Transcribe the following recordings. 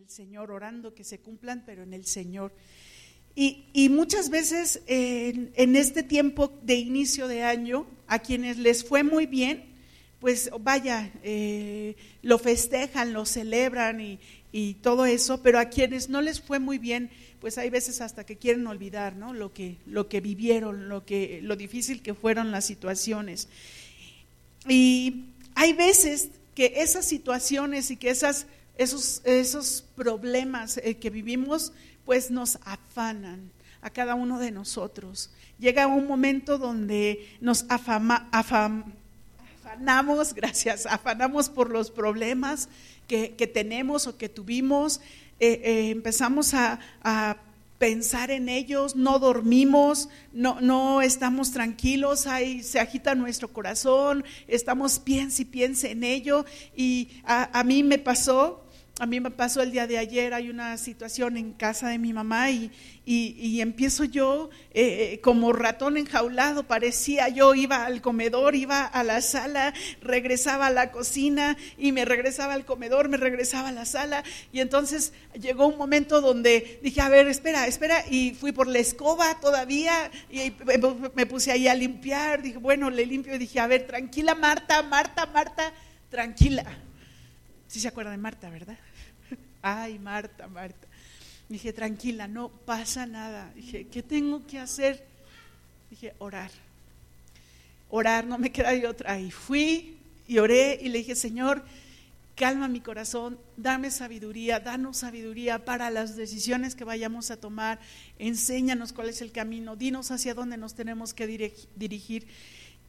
el Señor, orando que se cumplan, pero en el Señor. Y, muchas veces en, este tiempo de inicio de año, a quienes les fue muy bien, pues vaya, eh, lo festejan, lo celebran y, y, todo eso, pero a quienes no les fue muy bien, pues hay veces hasta que quieren olvidar ¿no? lo, que, lo que vivieron, lo, que, lo difícil que fueron las situaciones. Y hay veces que esas situaciones y que esas, esos, esos problemas eh, que vivimos, pues nos afanan a cada uno de nosotros. Llega un momento donde nos afanamos, gracias, afanamos por los problemas que, tenemos o que tuvimos, eh, eh, empezamos a, pensar en ellos, no dormimos, no, no estamos tranquilos, ahí se agita nuestro corazón, estamos piense y piense en ello. Y a, a mí me pasó a mí me pasó el día de ayer, hay una situación en casa de mi mamá y, y, empiezo yo eh, eh, como ratón enjaulado, parecía yo, iba al comedor, iba a la sala, regresaba a la cocina y me regresaba al comedor, me regresaba a la sala y entonces llegó un momento donde dije, a ver, espera, espera, y fui por la escoba todavía y me puse ahí a limpiar, dije, bueno, le limpio y dije, a ver, tranquila Marta, Marta, Marta, tranquila. Sí se acuerda de Marta, ¿verdad? Ay, Marta, Marta. Dije, tranquila, no pasa nada. Dije, ¿qué tengo que hacer? Dije, orar. Orar, no me queda otra. Y fui y oré y le dije, Señor, calma mi corazón, dame sabiduría, danos sabiduría para las decisiones que vayamos a tomar, enséñanos cuál es el camino, dinos hacia dónde nos tenemos que dirigir.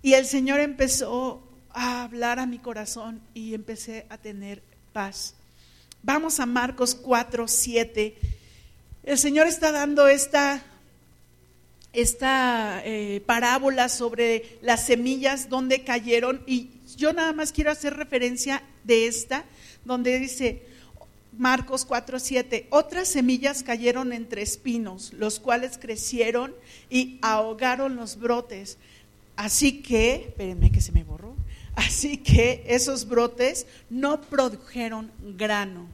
Y el Señor empezó a hablar a mi corazón y empecé a tener paz. Vamos a Marcos 4, 7. El Señor está dando esta, esta eh, parábola sobre las semillas donde cayeron y yo nada más quiero hacer referencia de esta, donde dice Marcos 4, 7, otras semillas cayeron entre espinos, los cuales crecieron y ahogaron los brotes. Así que, espérenme que se me borró. Así que esos brotes no produjeron grano.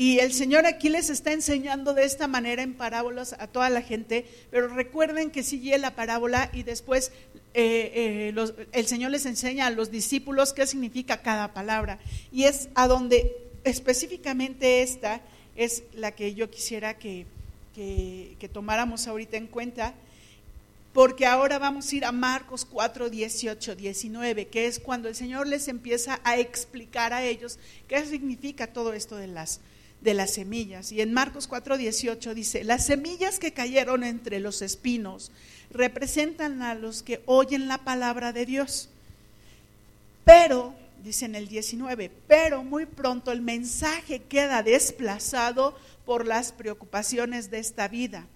Y el Señor aquí les está enseñando de esta manera en parábolas a toda la gente, pero recuerden que sigue la parábola y después eh, eh, el Señor les enseña a los discípulos qué significa cada palabra. Y es a donde específicamente esta es la que yo quisiera que, que tomáramos ahorita en cuenta porque ahora vamos a ir a Marcos 4, 18, 19, que es cuando el Señor les empieza a explicar a ellos qué significa todo esto de las, de las semillas. Y en Marcos 4, 18 dice, las semillas que cayeron entre los espinos representan a los que oyen la palabra de Dios. Pero, dice en el 19, pero muy pronto el mensaje queda desplazado por las preocupaciones de esta vida.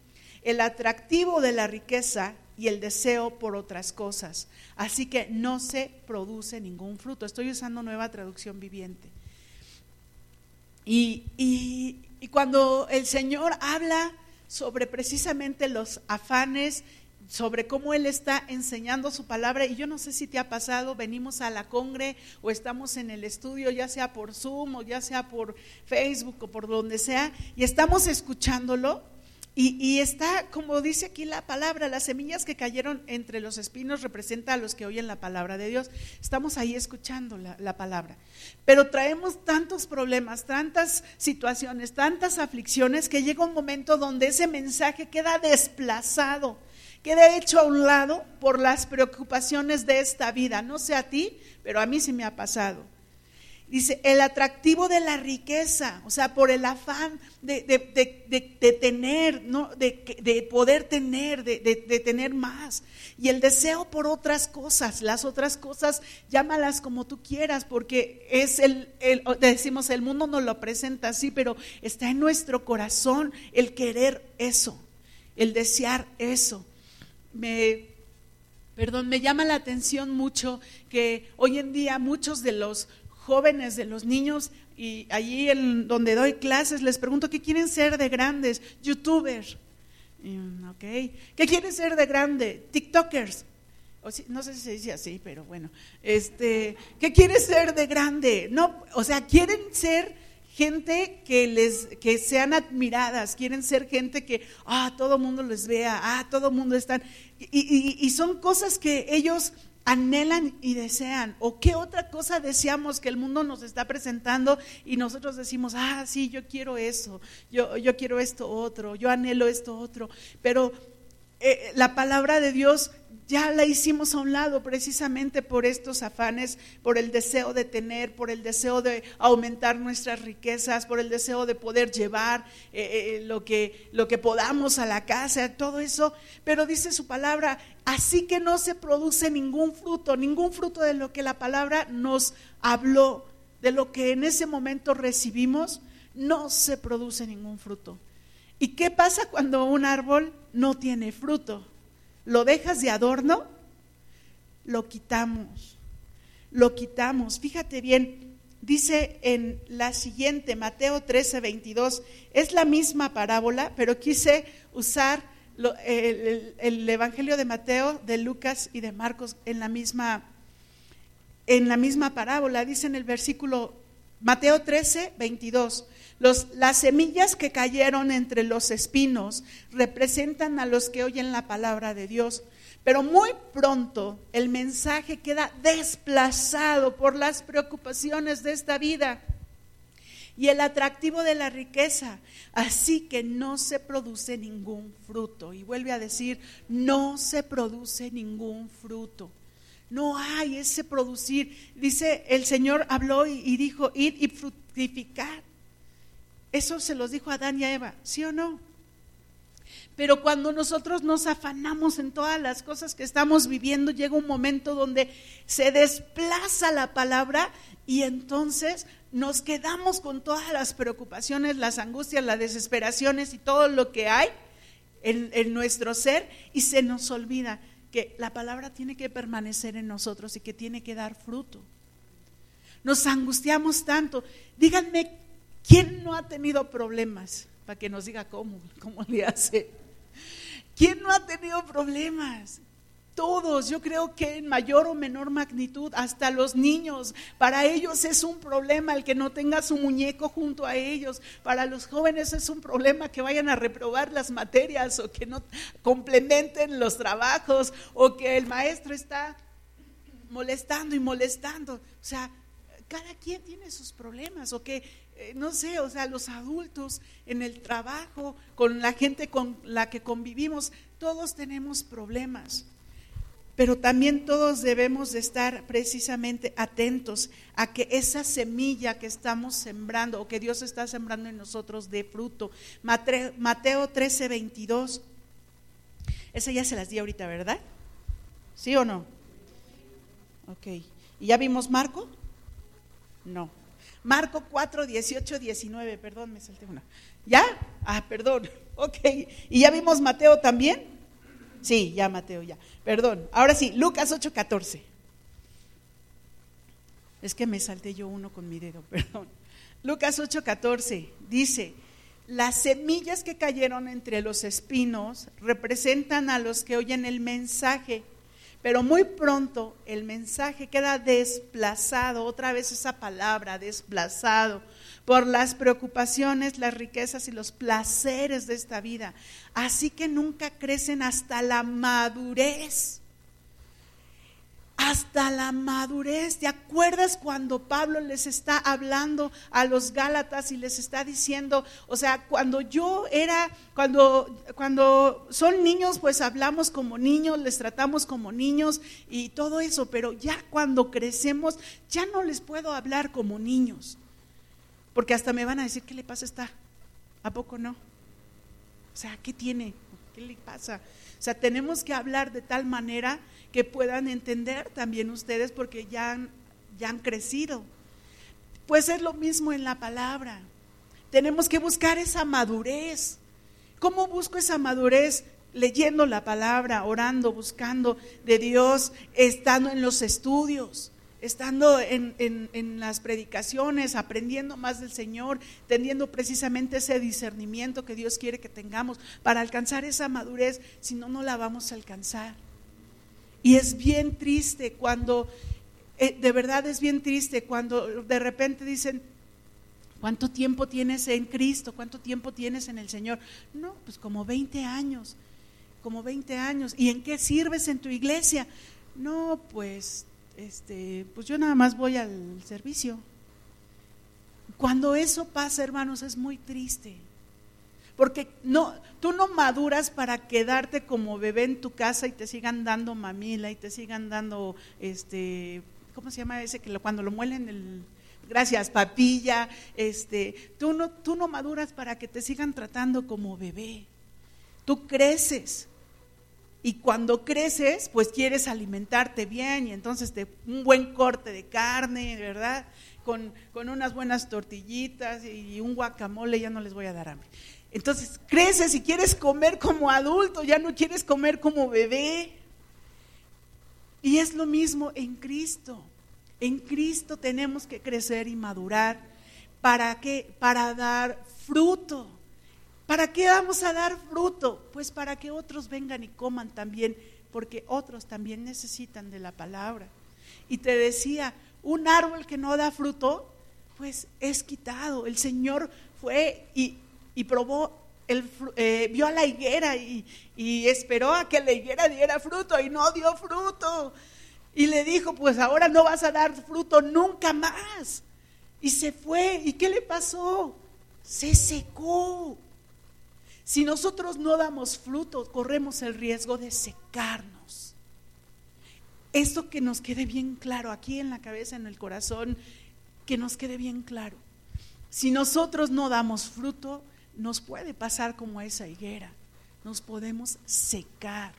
El atractivo de la riqueza y el deseo por otras cosas. Así que no se produce ningún fruto. Estoy usando nueva traducción viviente. Y, y, cuando el Señor habla sobre precisamente los afanes, sobre cómo Él está enseñando su palabra, y yo no sé si te ha pasado, venimos a la congre o estamos en el estudio, ya sea por Zoom o ya sea por Facebook o por donde sea, y estamos escuchándolo, y, está, como dice aquí la palabra, las semillas que cayeron entre los espinos representan a los que oyen la palabra de Dios. Estamos ahí escuchando la, la, palabra. Pero traemos tantos problemas, tantas situaciones, tantas aflicciones, que llega un momento donde ese mensaje queda desplazado, queda hecho a un lado por las preocupaciones de esta vida. No sé a ti, pero a mí se me ha pasado. Dice, el atractivo de la riqueza, o sea, por el afán de, tener, ¿no? de, poder tener, de, tener más. Y el deseo por otras cosas, las otras cosas, llámalas como tú quieras, porque es el, decimos, el mundo nos lo presenta así, pero está en nuestro corazón el querer eso, el desear eso. Me, perdón, me llama la atención mucho que hoy en día muchos de los jóvenes, de los niños, y allí en donde doy clases les pregunto qué quieren ser de grandes, youtubers, mm, ¿Qué quieren ser de grande? TikTokers. no sé si se dice así, pero bueno. Este, ¿Qué quieren ser de grande? No, o sea, quieren ser gente que les que sean admiradas, quieren ser gente que ah todo mundo les vea, ah todo mundo están y, y son cosas que ellos anhelan y desean. ¿O qué otra cosa deseamos que el mundo nos está presentando y nosotros decimos, ah, sí, yo quiero eso, yo, yo quiero esto otro, yo anhelo esto otro? Pero eh, la palabra de Dios ya la hicimos a un lado precisamente por estos afanes, por el deseo de tener, por el deseo de aumentar nuestras riquezas, por el deseo de poder llevar eh, eh, lo, que, lo que podamos a la casa, todo eso. Pero dice su palabra, así que no se produce ningún fruto, ningún fruto de lo que la palabra nos habló, de lo que en ese momento recibimos, no se produce ningún fruto. ¿Y qué pasa cuando un árbol no tiene fruto? lo dejas de adorno, lo quitamos, lo quitamos. Fíjate bien, dice en la siguiente, Mateo 13, 22, es la misma parábola, pero quise usar el, el, Evangelio de Mateo, de Lucas y de Marcos en la misma, en la misma parábola. Dice en el versículo Mateo 13, 22 las semillas que cayeron entre los espinos representan a los que oyen la palabra de Dios. Pero muy pronto el mensaje queda desplazado por las preocupaciones de esta vida y el atractivo de la riqueza. Así que no se produce ningún fruto. Y vuelve a decir, no se produce ningún fruto. No hay ese producir. Dice, el Señor habló y, dijo, ir y fructificar. Eso se los dijo Adán y a Eva, ¿sí o no? Pero cuando nosotros nos afanamos en todas las cosas que estamos viviendo, llega un momento donde se desplaza la palabra y entonces nos quedamos con todas las preocupaciones, las angustias, las desesperaciones y todo lo que hay en nuestro ser y se nos olvida que la palabra tiene que permanecer en nosotros y que tiene que dar fruto. Nos angustiamos tanto. Díganme ¿Quién no ha tenido problemas? Para que nos diga cómo, cómo le hace. ¿Quién no ha tenido problemas? Todos, yo creo que en mayor o menor magnitud, hasta los niños, para ellos es un problema el que no tenga su muñeco junto a ellos, para los jóvenes es un problema que vayan a reprobar las materias o que no complementen los trabajos o que el maestro está molestando y molestando. O sea, cada quien tiene sus problemas o que no sé, o sea, los adultos en el trabajo, con la gente con la que convivimos, todos tenemos problemas. Pero también todos debemos de estar precisamente atentos a que esa semilla que estamos sembrando o que Dios está sembrando en nosotros dé fruto. Mateo 13, 22. Esa ya se las di ahorita, ¿verdad? ¿Sí o no? Ok. ¿Y ya vimos Marco? No. Marco 4, 18, 19, perdón, me salté una. ¿Ya? Ah, perdón, ok. ¿Y ya vimos Mateo también? Sí, ya Mateo, ya. Perdón. Ahora sí, Lucas 8, 14. Es que me salté yo uno con mi dedo, perdón. Lucas 8, 14 dice, las semillas que cayeron entre los espinos representan a los que oyen el mensaje pero muy pronto el mensaje queda desplazado, otra vez esa palabra, desplazado, por las preocupaciones, las riquezas y los placeres de esta vida. Así que nunca crecen hasta la madurez hasta la madurez. ¿Te acuerdas cuando Pablo les está hablando a los Gálatas y les está diciendo, o sea, cuando yo era, cuando, cuando son niños, pues hablamos como niños, les tratamos como niños y todo eso, pero ya cuando crecemos, ya no les puedo hablar como niños, porque hasta me van a decir, ¿qué le pasa a esta? ¿A poco no? O sea, ¿qué tiene? ¿Qué le pasa? Sea, tenemos que hablar de tal manera que puedan entender también ustedes porque ya han, ya han crecido. Pues es lo mismo en la palabra. Tenemos que buscar esa madurez. ¿Cómo busco esa madurez? Leyendo la palabra, orando, buscando de Dios, estando en los estudios, estando en, en, las predicaciones, aprendiendo más del Señor, teniendo precisamente ese discernimiento que Dios quiere que tengamos para alcanzar esa madurez, si no, no la vamos a alcanzar. Y es bien triste cuando, eh, de verdad es bien triste cuando de repente dicen, ¿Cuánto tiempo tienes en Cristo? ¿Cuánto tiempo tienes en el Señor? No, pues como 20 años, como 20 años. ¿Y en qué sirves en tu iglesia? No, pues, este, pues yo nada más voy al servicio. Cuando eso pasa, hermanos, es muy triste. Porque no, tú no maduras para quedarte como bebé en tu casa y te sigan dando mamila y te sigan dando, este, ¿cómo se llama ese? Que cuando lo muelen el, gracias, papilla, este, tú no, tú no maduras para que te sigan tratando como bebé. Tú creces. Y cuando creces, pues quieres alimentarte bien y entonces te, un buen corte de carne, ¿verdad? Con, con unas buenas tortillitas y un guacamole, ya no les voy a dar hambre. Entonces creces y quieres comer como adulto, ya no quieres comer como bebé. Y es lo mismo en Cristo. En Cristo tenemos que crecer y madurar. ¿Para qué? Para dar fruto. ¿Para qué vamos a dar fruto? Pues para que otros vengan y coman también, porque otros también necesitan de la palabra. Y te decía, un árbol que no da fruto, pues es quitado. El Señor fue y y probó, el, eh, vio a la higuera y, y esperó a que la higuera diera fruto y no dio fruto. Y le dijo, pues ahora no vas a dar fruto nunca más. Y se fue. ¿Y qué le pasó? Se secó. Si nosotros no damos fruto, corremos el riesgo de secarnos. Esto que nos quede bien claro aquí en la cabeza, en el corazón, que nos quede bien claro. Si nosotros no damos fruto, nos puede pasar como esa higuera. Nos podemos secar.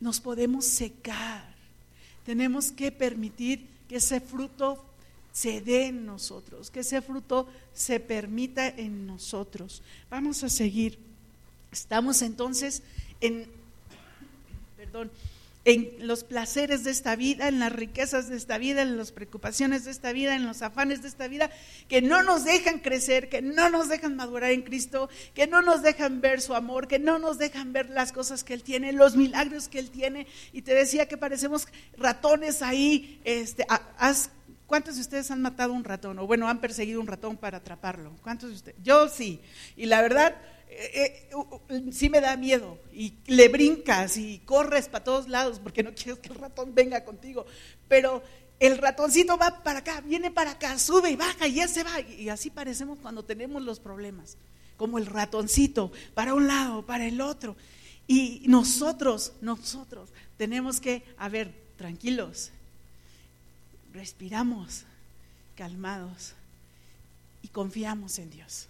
Nos podemos secar. Tenemos que permitir que ese fruto se dé en nosotros, que ese fruto se permita en nosotros. Vamos a seguir. Estamos entonces en, perdón, en los placeres de esta vida, en las riquezas de esta vida, en las preocupaciones de esta vida, en los afanes de esta vida, que no nos dejan crecer, que no nos dejan madurar en Cristo, que no nos dejan ver su amor, que no nos dejan ver las cosas que Él tiene, los milagros que Él tiene. Y te decía que parecemos ratones ahí. Este, ¿Cuántos de ustedes han matado un ratón? O bueno, han perseguido un ratón para atraparlo. ¿Cuántos de ustedes? Yo sí. Y la verdad eh, eh, sí me da miedo y le brincas y corres para todos lados porque no quieres que el ratón venga contigo. Pero el ratoncito va para acá, viene para acá, sube y baja y ya se va. Y así parecemos cuando tenemos los problemas, como el ratoncito, para un lado, para el otro. Y nosotros, nosotros tenemos que, a ver, tranquilos, respiramos, calmados y confiamos en Dios.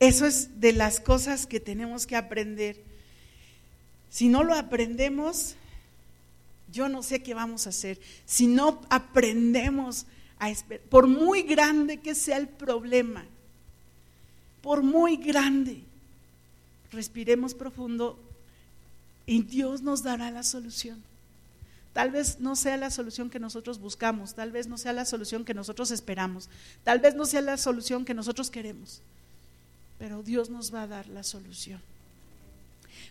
Eso es de las cosas que tenemos que aprender. Si no lo aprendemos, yo no sé qué vamos a hacer. Si no aprendemos a esperar, por muy grande que sea el problema, por muy grande, respiremos profundo y Dios nos dará la solución. Tal vez no sea la solución que nosotros buscamos, tal vez no sea la solución que nosotros esperamos, tal vez no sea la solución que nosotros queremos pero Dios nos va a dar la solución.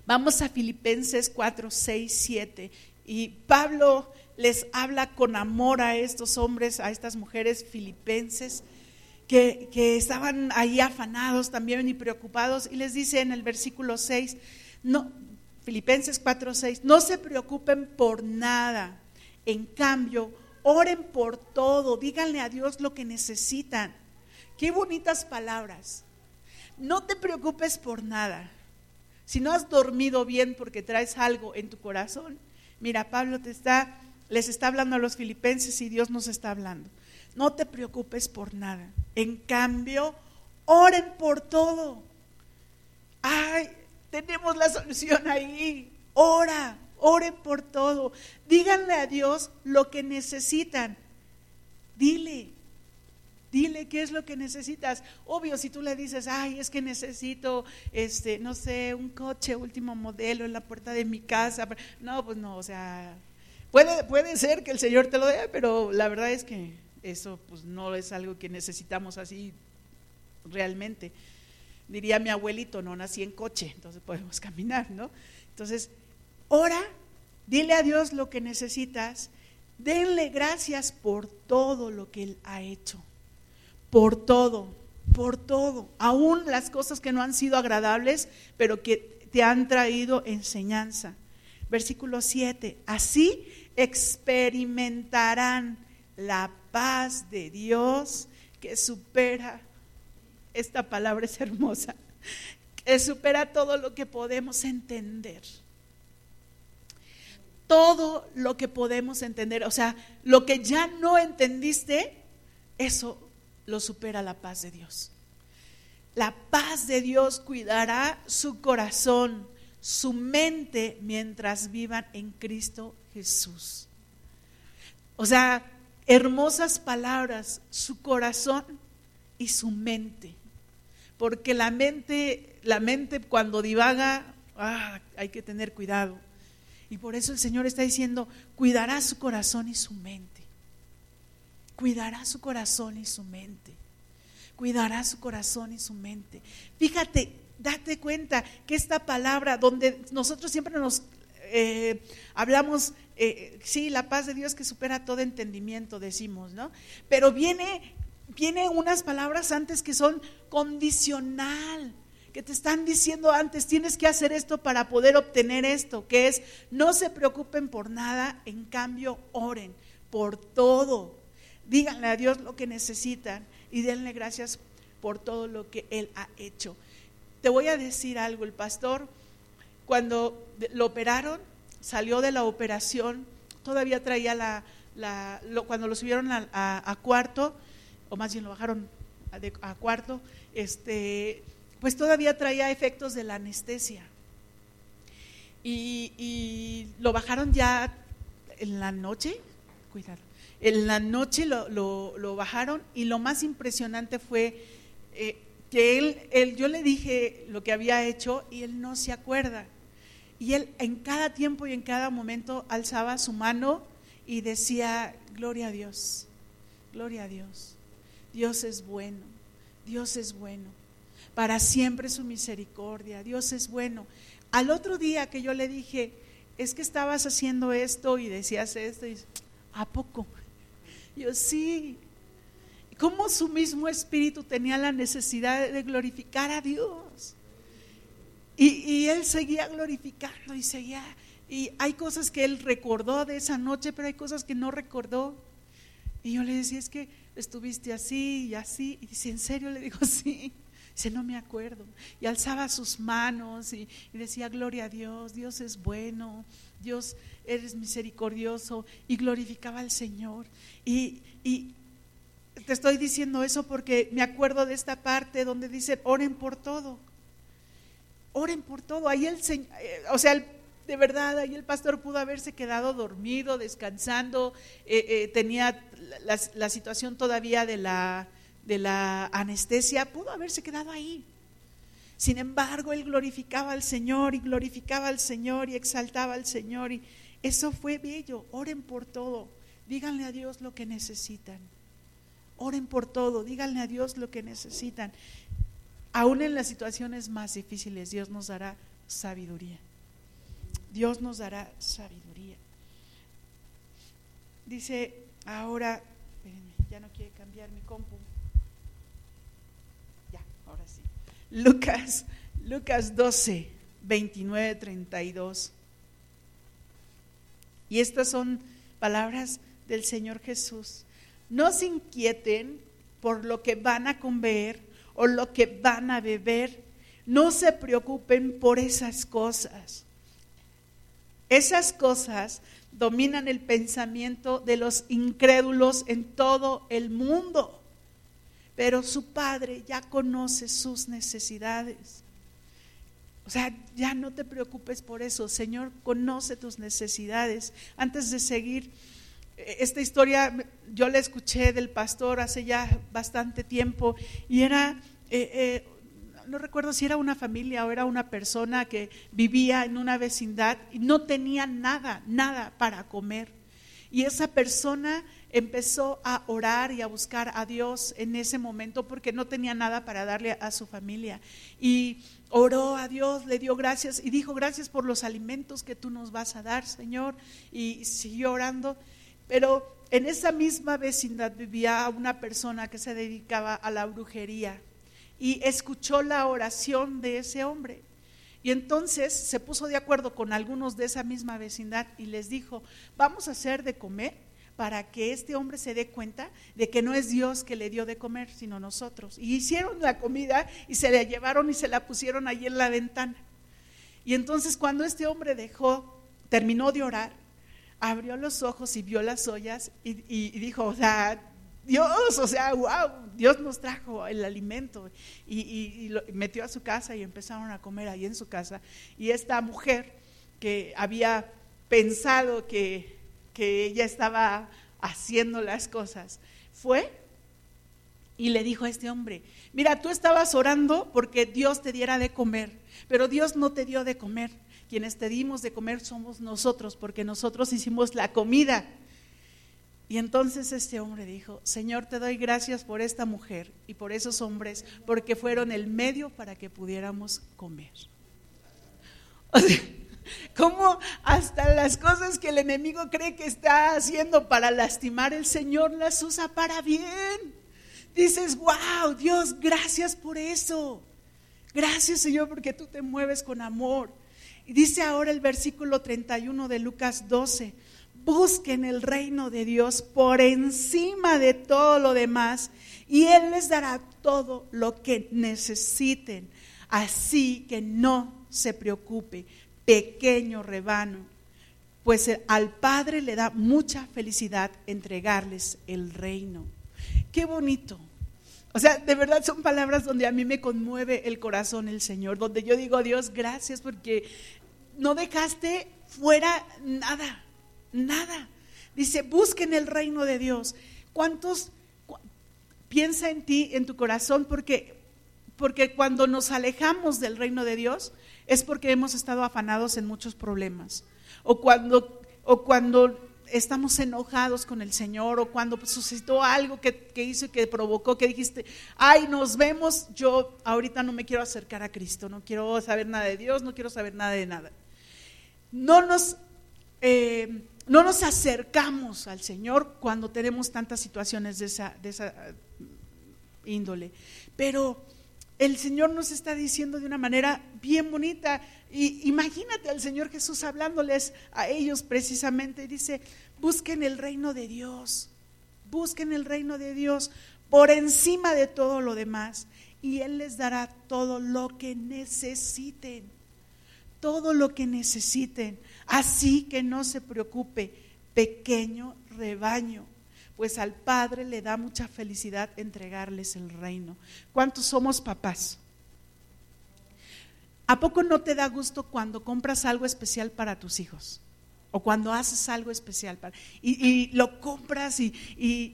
Vamos a Filipenses 4, 6, 7. Y Pablo les habla con amor a estos hombres, a estas mujeres filipenses, que, que estaban ahí afanados también y preocupados. Y les dice en el versículo 6, no, Filipenses 4, 6, no se preocupen por nada. En cambio, oren por todo, díganle a Dios lo que necesitan. Qué bonitas palabras. No te preocupes por nada. Si no has dormido bien porque traes algo en tu corazón, mira, Pablo te está, les está hablando a los filipenses y Dios nos está hablando. No te preocupes por nada. En cambio, oren por todo. Ay, tenemos la solución ahí. Ora, oren por todo. Díganle a Dios lo que necesitan. Dile, Dile qué es lo que necesitas. Obvio, si tú le dices, ay, es que necesito, este, no sé, un coche último modelo en la puerta de mi casa. No, pues no, o sea, puede, puede ser que el Señor te lo dé, pero la verdad es que eso pues no es algo que necesitamos así realmente. Diría mi abuelito, no nací en coche, entonces podemos caminar, ¿no? Entonces, ora, dile a Dios lo que necesitas, denle gracias por todo lo que Él ha hecho por todo, por todo, aún las cosas que no han sido agradables, pero que te han traído enseñanza. Versículo 7, así experimentarán la paz de Dios que supera, esta palabra es hermosa, supera todo lo que podemos entender. Todo lo que podemos entender, o sea, lo que ya no entendiste, eso lo supera la paz de Dios. La paz de Dios cuidará su corazón, su mente mientras vivan en Cristo Jesús. O sea, hermosas palabras, su corazón y su mente. Porque la mente, la mente cuando divaga, ah, hay que tener cuidado. Y por eso el Señor está diciendo, cuidará su corazón y su mente. Cuidará su corazón y su mente. Cuidará su corazón y su mente. Fíjate, date cuenta que esta palabra, donde nosotros siempre nos eh, hablamos, eh, sí, la paz de Dios que supera todo entendimiento, decimos, ¿no? Pero viene, viene unas palabras antes que son condicional, que te están diciendo antes, tienes que hacer esto para poder obtener esto, que es, no se preocupen por nada, en cambio, oren por todo. Díganle a Dios lo que necesitan y denle gracias por todo lo que Él ha hecho. Te voy a decir algo, el pastor cuando lo operaron, salió de la operación, todavía traía la, cuando lo subieron a, cuarto, o más bien lo bajaron a, cuarto, este, pues todavía traía efectos de la anestesia. Y, lo bajaron ya en la noche, cuidado, en la noche lo, bajaron y lo más impresionante fue eh, que él, él, yo le dije lo que había hecho y él no se acuerda. Y él en cada tiempo y en cada momento alzaba su mano y decía, gloria a Dios, gloria a Dios. Dios es bueno, Dios es bueno. Para siempre su misericordia, Dios es bueno. Al otro día que yo le dije, es que estabas haciendo esto y decías esto, y, ¿a poco? Yo sí. ¿Cómo su mismo espíritu tenía la necesidad de glorificar a Dios? Y, él seguía glorificando y seguía. Y hay cosas que él recordó de esa noche, pero hay cosas que no recordó. Y yo le decía, es que estuviste así y así. Y dice, ¿en serio? Le digo, sí. Dice, no me acuerdo. Y alzaba sus manos y, decía, gloria a Dios, Dios es bueno, Dios eres misericordioso. Y glorificaba al Señor. Y, te estoy diciendo eso porque me acuerdo de esta parte donde dice, oren por todo oren por todo. Ahí el Señor, eh, o sea, de verdad, ahí el pastor pudo haberse quedado dormido, descansando, eh, eh, tenía la, situación todavía de la, de la anestesia, pudo haberse quedado ahí. Sin embargo, él glorificaba al Señor y glorificaba al Señor y exaltaba al Señor. Y eso fue bello. Oren por todo. Díganle a Dios lo que necesitan. Oren por todo. Díganle a Dios lo que necesitan aún en las situaciones más difíciles, Dios nos dará sabiduría. Dios nos dará sabiduría. Dice ahora, ya no quiere cambiar mi compu. Ya, ahora sí. Lucas, Lucas 12, 29, 32. Y estas son palabras del Señor Jesús. No se inquieten por lo que van a comer o lo que van a beber. No se preocupen por esas cosas. Esas cosas dominan el pensamiento de los incrédulos en todo el mundo, pero su Padre ya conoce sus necesidades. O sea, ya no te preocupes por eso. Señor conoce tus necesidades. Antes de seguir, esta historia yo la escuché del pastor hace ya bastante tiempo y era, eh, eh, no recuerdo si era una familia o era una persona que vivía en una vecindad y no tenía nada, nada para comer. Y esa persona empezó a orar y a buscar a Dios en ese momento porque no tenía nada para darle a su familia. Y oró a Dios, le dio gracias y dijo, gracias por los alimentos que tú nos vas a dar, Señor. Y siguió orando. Pero en esa misma vecindad vivía una persona que se dedicaba a la brujería y escuchó la oración de ese hombre. Y entonces se puso de acuerdo con algunos de esa misma vecindad y les dijo, vamos a hacer de comer para que este hombre se dé cuenta de que no es Dios que le dio de comer, sino nosotros. Y hicieron la comida y se la llevaron y se la pusieron allí en la ventana. Y entonces cuando este hombre dejó, terminó de orar, abrió los ojos y vio las ollas y, dijo, o sea, Dios, o sea, wow, Dios nos trajo el alimento y, lo metió a su casa y empezaron a comer ahí en su casa. Y esta mujer que había pensado que, que ella estaba haciendo las cosas, fue y le dijo a este hombre, mira, tú estabas orando porque Dios te diera de comer, pero Dios no te dio de comer, quienes te dimos de comer somos nosotros, porque nosotros hicimos la comida. Y entonces este hombre dijo, Señor, te doy gracias por esta mujer y por esos hombres, porque fueron el medio para que pudiéramos comer. O sea, ¿Cómo hasta las cosas que el enemigo cree que está haciendo para lastimar, el Señor las usa para bien? Dices, wow, Dios, gracias por eso. Gracias, Señor, porque tú te mueves con amor. Y dice ahora el versículo 31 de Lucas 12, busquen el reino de Dios por encima de todo lo demás y Él les dará todo lo que necesiten. Así que no se preocupe, pequeño rebano, pues al Padre le da mucha felicidad entregarles el reino. Qué bonito. O sea, de verdad son palabras donde a mí me conmueve el corazón el Señor, donde yo digo, Dios, gracias porque no dejaste fuera nada, nada. Dice, busquen el reino de Dios. ¿Cuántos piensa en ti, en tu corazón? Porque, porque cuando nos alejamos del reino de Dios es porque hemos estado afanados en muchos problemas. O cuando, o cuando estamos enojados con el Señor o cuando sucedió algo que, hizo y que provocó que dijiste, ay, nos vemos, yo ahorita no me quiero acercar a Cristo, no quiero saber nada de Dios, no quiero saber nada de nada. No nos, eh, no nos acercamos al Señor cuando tenemos tantas situaciones de esa, esa índole, pero el Señor nos está diciendo de una manera bien bonita, y imagínate al Señor Jesús hablándoles a ellos precisamente. Dice, busquen el reino de Dios, busquen el reino de Dios por encima de todo lo demás. Y Él les dará todo lo que necesiten, todo lo que necesiten. Así que no se preocupe, pequeño rebaño, pues al Padre le da mucha felicidad entregarles el reino. ¿Cuántos somos papás? ¿A poco no te da gusto cuando compras algo especial para tus hijos? O cuando haces algo especial y, lo compras y,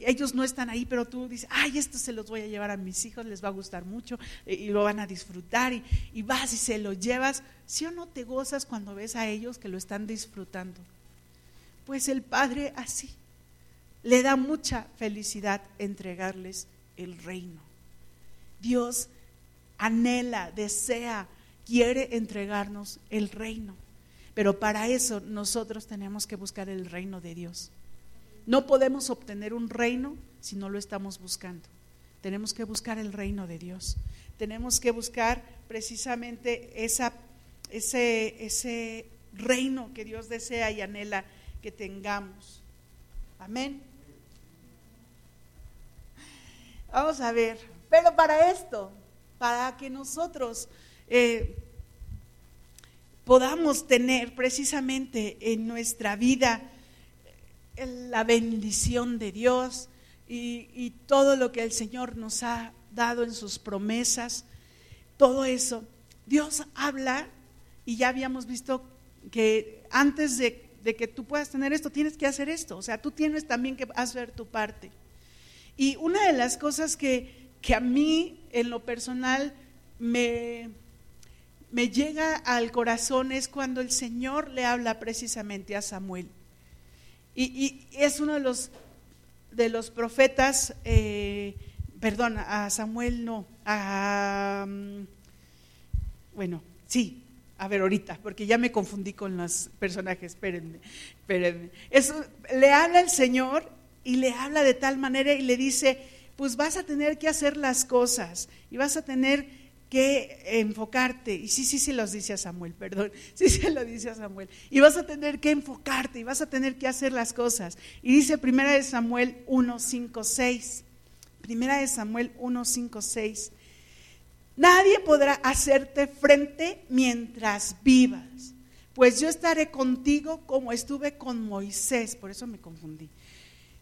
ellos no están ahí, pero tú dices, ay, esto se los voy a llevar a mis hijos, les va a gustar mucho y, lo van a disfrutar y, vas y se lo llevas. ¿Sí o no te gozas cuando ves a ellos que lo están disfrutando? Pues el Padre así le da mucha felicidad entregarles el reino. Dios anhela, desea quiere entregarnos el reino. Pero para eso nosotros tenemos que buscar el reino de Dios. No podemos obtener un reino si no lo estamos buscando. Tenemos que buscar el reino de Dios. Tenemos que buscar precisamente ese, ese reino que Dios desea y anhela que tengamos. Amén. Vamos a ver. Pero para esto, para que nosotros eh, podamos tener precisamente en nuestra vida eh, la bendición de Dios y, todo lo que el Señor nos ha dado en sus promesas, todo eso. Dios habla y ya habíamos visto que antes de, de, que tú puedas tener esto, tienes que hacer esto. O sea, tú tienes también que hacer tu parte. Y una de las cosas que, que a mí en lo personal me, me llega al corazón es cuando el Señor le habla precisamente a Samuel. Y, es uno de los, de los profetas, eh, perdón, a Samuel no, a, mm, bueno, sí, a ver ahorita, porque ya me confundí con los personajes, espérenme, espérenme. le habla el Señor y le habla de tal manera y le dice, pues vas a tener que hacer las cosas y vas a tener que enfocarte. Y sí, sí, sí los dice a Samuel, perdón. Sí, sí lo dice a Samuel. Y vas a tener que enfocarte y vas a tener que hacer las cosas. Y dice primera de Samuel 1, 5, 6. Primera de Samuel 1, 5, 6. Nadie podrá hacerte frente mientras vivas, pues yo estaré contigo como estuve con Moisés. Por eso me confundí.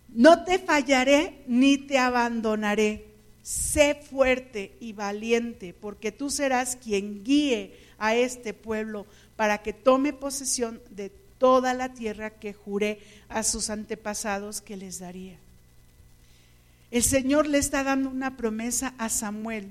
No te fallaré ni te abandonaré. Sé fuerte y valiente, porque tú serás quien guíe a este pueblo para que tome posesión de toda la tierra que juré a sus antepasados que les daría. El Señor le está dando una promesa a Samuel.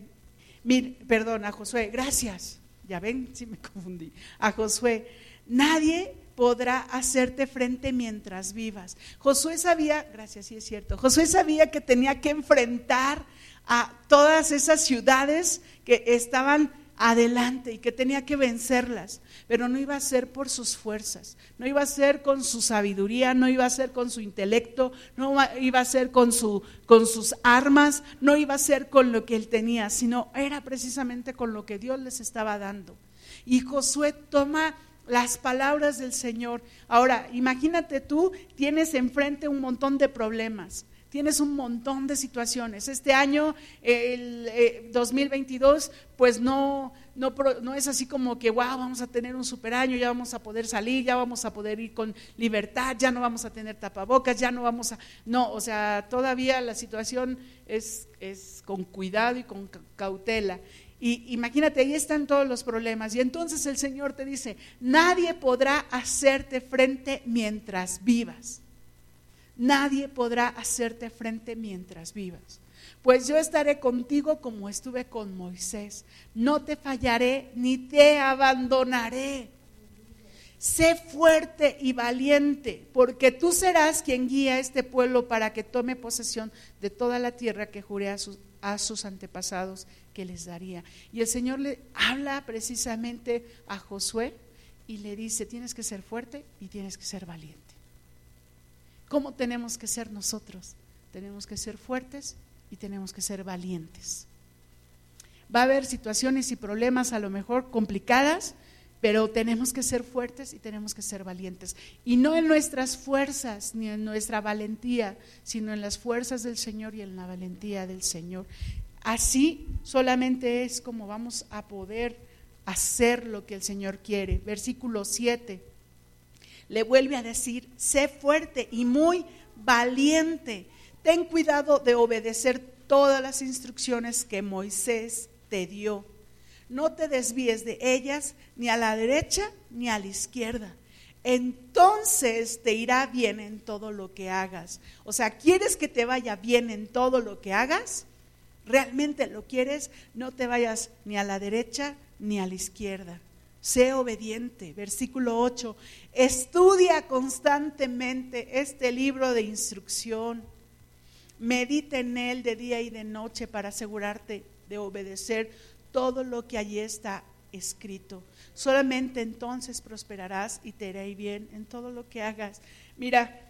perdón, a Josué, gracias. Ya ven, si me confundí. A Josué, nadie podrá hacerte frente mientras vivas. Josué sabía, gracias, sí es cierto, Josué sabía que tenía que enfrentar a todas esas ciudades que estaban adelante y que tenía que vencerlas, pero no iba a ser por sus fuerzas, no iba a ser con su sabiduría, no iba a ser con su intelecto, no iba a ser con, su, con sus armas, no iba a ser con lo que él tenía, sino era precisamente con lo que Dios les estaba dando. Y Josué toma las palabras del Señor. Ahora, imagínate tú, tienes enfrente un montón de problemas, tienes un montón de situaciones. Este año, el 2022, eh, pues no, no, no, es así como que, wow, vamos a tener un super año, ya vamos a poder salir, ya vamos a poder ir con libertad, ya no vamos a tener tapabocas, ya no vamos a... No, o sea, todavía la situación es, es con cuidado y con cautela. Y imagínate, ahí están todos los problemas. Y entonces el Señor te dice, nadie podrá hacerte frente mientras vivas. Nadie podrá hacerte frente mientras vivas. Pues yo estaré contigo como estuve con Moisés. No te fallaré ni te abandonaré. Sé fuerte y valiente, porque tú serás quien guía a este pueblo para que tome posesión de toda la tierra que juré a sus, antepasados que les daría. Y el Señor le habla precisamente a Josué y le dice, tienes que ser fuerte y tienes que ser valiente. ¿Cómo tenemos que ser nosotros? Tenemos que ser fuertes y tenemos que ser valientes. Va a haber situaciones y problemas a lo mejor complicadas, pero tenemos que ser fuertes y tenemos que ser valientes. Y no en nuestras fuerzas ni en nuestra valentía, sino en las fuerzas del Señor y en la valentía del Señor. Así solamente es como vamos a poder hacer lo que el Señor quiere. Versículo 7. Le vuelve a decir, sé fuerte y muy valiente. Ten cuidado de obedecer todas las instrucciones que Moisés te dio. No te desvíes de ellas ni a la derecha ni a la izquierda. Entonces te irá bien en todo lo que hagas. O sea, ¿quieres que te vaya bien en todo lo que hagas? realmente lo quieres, no te vayas ni a la derecha ni a la izquierda. Sé obediente. Versículo 8. Estudia constantemente este libro de instrucción. Medita en él de día y de noche para asegurarte de obedecer todo lo que allí está escrito. Solamente entonces prosperarás y te irá bien en todo lo que hagas. Mira,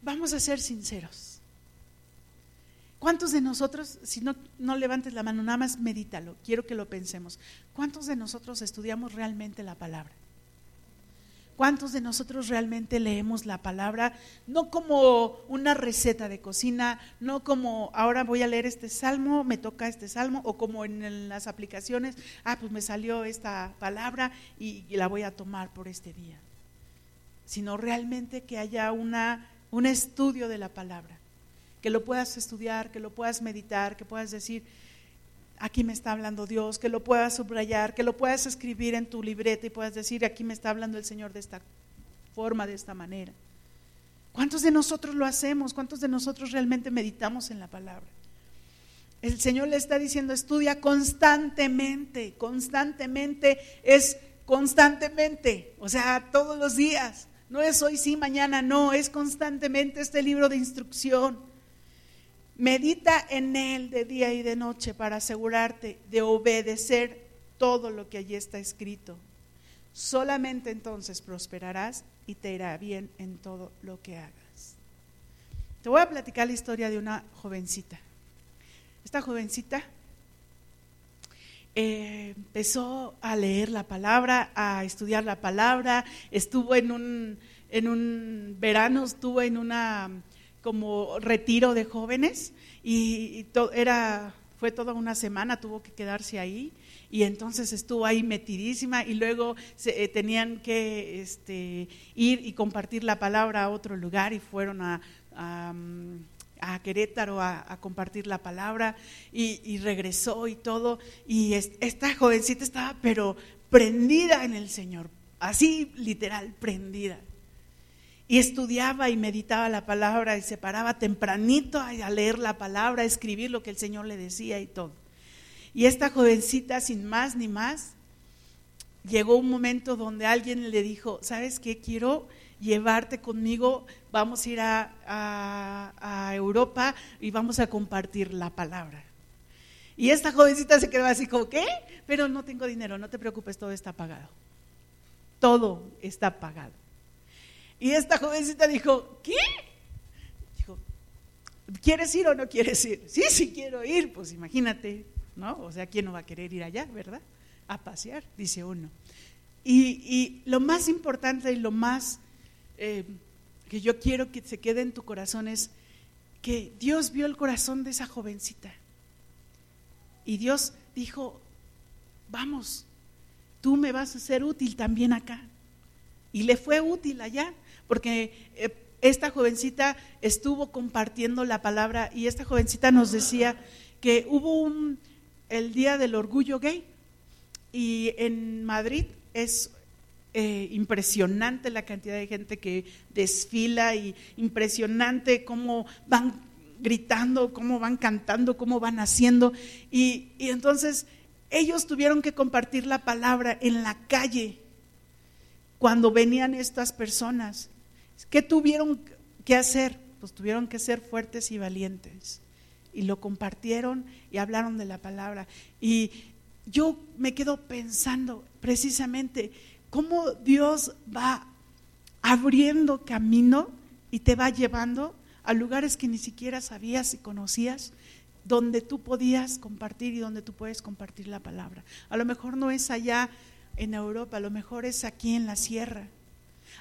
Vamos a ser sinceros. ¿Cuántos de nosotros, si no, no levantes la mano, nada más medítalo, quiero que lo pensemos, ¿cuántos de nosotros estudiamos realmente la palabra? ¿Cuántos de nosotros realmente leemos la palabra no como una receta de cocina, no como ahora voy a leer este salmo, me toca este salmo, o como en las aplicaciones, ah, pues me salió esta palabra y la voy a tomar por este día? Sino realmente que haya una un estudio de la palabra, que lo puedas estudiar, que lo puedas meditar, que puedas decir, aquí me está hablando Dios, que lo puedas subrayar, que lo puedas escribir en tu libreta y puedas decir, aquí me está hablando el Señor de esta forma, de esta manera. ¿Cuántos de nosotros lo hacemos? ¿Cuántos de nosotros realmente meditamos en la palabra? El Señor le está diciendo, estudia constantemente, constantemente es constantemente, o sea, todos los días. No es hoy sí, mañana no, es constantemente este libro de instrucción. Medita en él de día y de noche para asegurarte de obedecer todo lo que allí está escrito. Solamente entonces prosperarás y te irá bien en todo lo que hagas. Te voy a platicar la historia de una jovencita. Esta jovencita eh, empezó a leer la palabra, a estudiar la palabra, estuvo en un, en un verano, estuvo en una como retiro de jóvenes y, era, fue toda una semana, tuvo que quedarse ahí y entonces estuvo ahí metidísima y luego se, eh, tenían que este, ir y compartir la palabra a otro lugar y fueron a, a, Querétaro a, compartir la palabra y, regresó y todo y esta jovencita estaba pero prendida en el Señor, así literal, prendida. Y estudiaba y meditaba la palabra y se paraba tempranito a leer la palabra, a escribir lo que el Señor le decía y todo. Y esta jovencita, sin más ni más, llegó un momento donde alguien le dijo, ¿sabes qué? Quiero llevarte conmigo, vamos a ir a, Europa y vamos a compartir la palabra. Y esta jovencita se quedó así como, ¿qué? Pero no tengo dinero, no te preocupes, todo está pagado. Todo está pagado. Y esta jovencita dijo, ¿qué? Dijo, ¿quieres ir o no quieres ir? Sí, sí quiero ir, pues imagínate, ¿no? O sea, ¿quién no va a querer ir allá, verdad? A pasear, dice uno. Y, lo más importante y lo más eh, que yo quiero que se quede en tu corazón es que Dios vio el corazón de esa jovencita. Y Dios dijo, vamos, tú me vas a ser útil también acá. Y le fue útil allá porque eh, esta jovencita estuvo compartiendo la palabra y esta jovencita nos decía que hubo un, el Día del Orgullo Gay y en Madrid es eh, impresionante la cantidad de gente que desfila y impresionante cómo van gritando, cómo van cantando, cómo van haciendo. Y, y entonces ellos tuvieron que compartir la palabra en la calle cuando venían estas personas. ¿Qué tuvieron que hacer? Pues tuvieron que ser fuertes y valientes. Y lo compartieron y hablaron de la palabra. Y yo me quedo pensando precisamente cómo Dios va abriendo camino y te va llevando a lugares que ni siquiera sabías y conocías, donde tú podías compartir y donde tú puedes compartir la palabra. A lo mejor no es allá en Europa, a lo mejor es aquí en la sierra,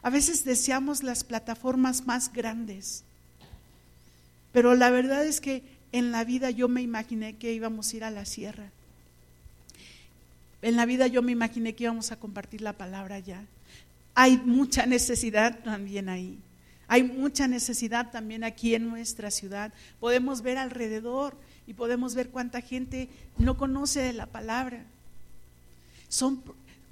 a veces deseamos las plataformas más grandes, pero la verdad es que en la vida yo me imaginé que íbamos a ir a la sierra. En la vida yo me imaginé que íbamos a compartir la palabra ya. Hay mucha necesidad también ahí. Hay mucha necesidad también aquí en nuestra ciudad. Podemos ver alrededor y podemos ver cuánta gente no conoce la palabra. Son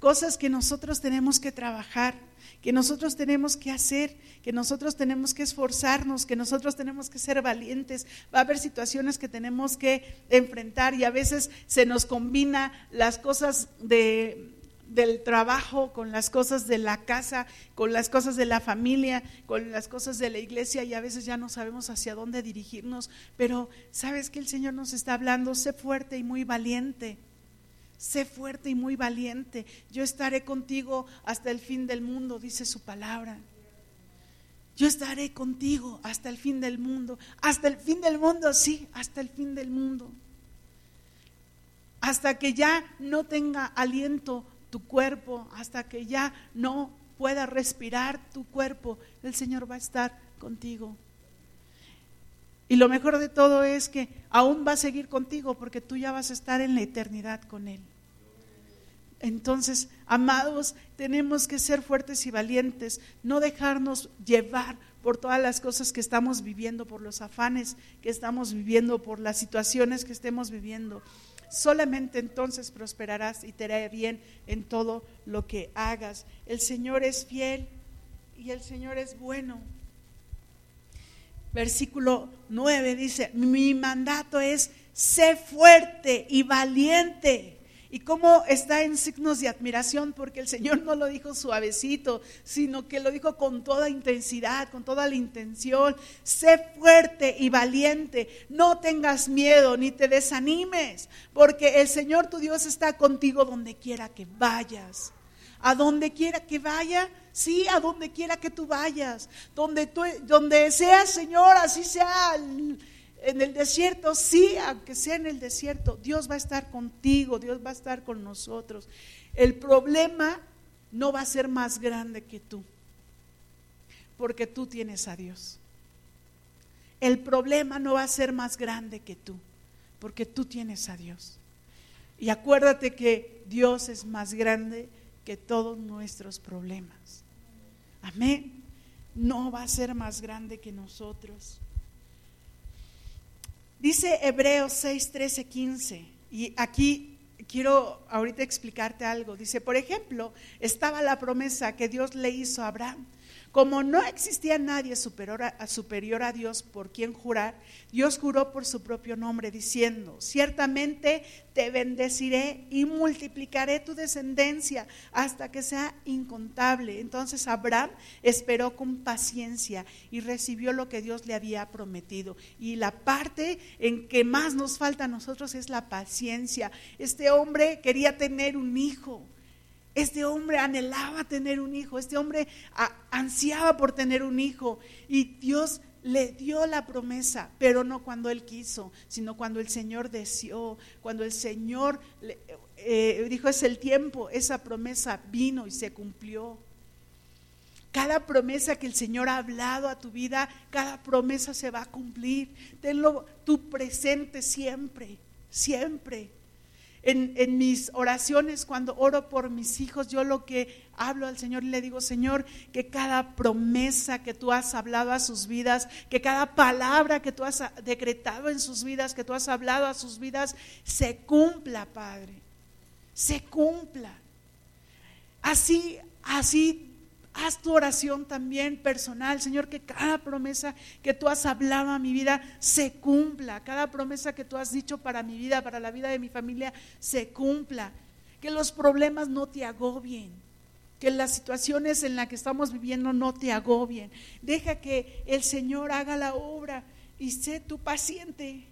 cosas que nosotros tenemos que trabajar que nosotros tenemos que hacer, que nosotros tenemos que esforzarnos, que nosotros tenemos que ser valientes. Va a haber situaciones que tenemos que enfrentar y a veces se nos combina las cosas de, del trabajo, con las cosas de la casa, con las cosas de la familia, con las cosas de la iglesia y a veces ya no sabemos hacia dónde dirigirnos, pero sabes que el Señor nos está hablando, sé fuerte y muy valiente. Sé fuerte y muy valiente. Yo estaré contigo hasta el fin del mundo, dice su palabra. Yo estaré contigo hasta el fin del mundo. Hasta el fin del mundo, sí, hasta el fin del mundo. Hasta que ya no tenga aliento tu cuerpo, hasta que ya no pueda respirar tu cuerpo, el Señor va a estar contigo. Y lo mejor de todo es que aún va a seguir contigo porque tú ya vas a estar en la eternidad con Él. Entonces, amados, tenemos que ser fuertes y valientes, no dejarnos llevar por todas las cosas que estamos viviendo, por los afanes que estamos viviendo, por las situaciones que estemos viviendo. Solamente entonces prosperarás y te hará bien en todo lo que hagas. El Señor es fiel y el Señor es bueno versículo 9 dice, mi mandato es, sé fuerte y valiente. Y cómo está en signos de admiración, porque el Señor no lo dijo suavecito, sino que lo dijo con toda intensidad, con toda la intención. Sé fuerte y valiente, no tengas miedo ni te desanimes, porque el Señor tu Dios está contigo donde quiera que vayas. A donde quiera que vaya, sí, a donde quiera que tú vayas. Donde, tú, donde sea, Señor, así sea en el desierto, sí, aunque sea en el desierto, Dios va a estar contigo, Dios va a estar con nosotros. El problema no va a ser más grande que tú, porque tú tienes a Dios. El problema no va a ser más grande que tú, porque tú tienes a Dios. Y acuérdate que Dios es más grande que todos nuestros problemas. Amén. No va a ser más grande que nosotros. Dice Hebreos 6, 13, 15. Y aquí quiero ahorita explicarte algo. Dice, por ejemplo, estaba la promesa que Dios le hizo a Abraham. Como no existía nadie superior a, Dios por quien jurar, Dios juró por su propio nombre diciendo, ciertamente te bendeciré y multiplicaré tu descendencia hasta que sea incontable. Entonces Abraham esperó con paciencia y recibió lo que Dios le había prometido. Y la parte en que más nos falta a nosotros es la paciencia. Este hombre quería tener un hijo este hombre anhelaba tener un hijo, este hombre ansiaba por tener un hijo y Dios le dio la promesa, pero no cuando él quiso, sino cuando el Señor deseó, cuando el Señor eh, dijo es el tiempo, esa promesa vino y se cumplió. Cada promesa que el Señor ha hablado a tu vida, cada promesa se va a cumplir. Tenlo tu presente siempre, siempre. En, mis oraciones, cuando oro por mis hijos, yo lo que hablo al Señor y le digo, Señor, que cada promesa que tú has hablado a sus vidas, que cada palabra que tú has decretado en sus vidas, que tú has hablado a sus vidas, se cumpla, Padre. Se cumpla. Así, así Haz tu oración también personal, Señor, que cada promesa que tú has hablado a mi vida se cumpla, cada promesa que tú has dicho para mi vida, para la vida de mi familia, se cumpla, que los problemas no te agobien, que las situaciones en las que estamos viviendo no te agobien. Deja que el Señor haga la obra y sé tu paciente,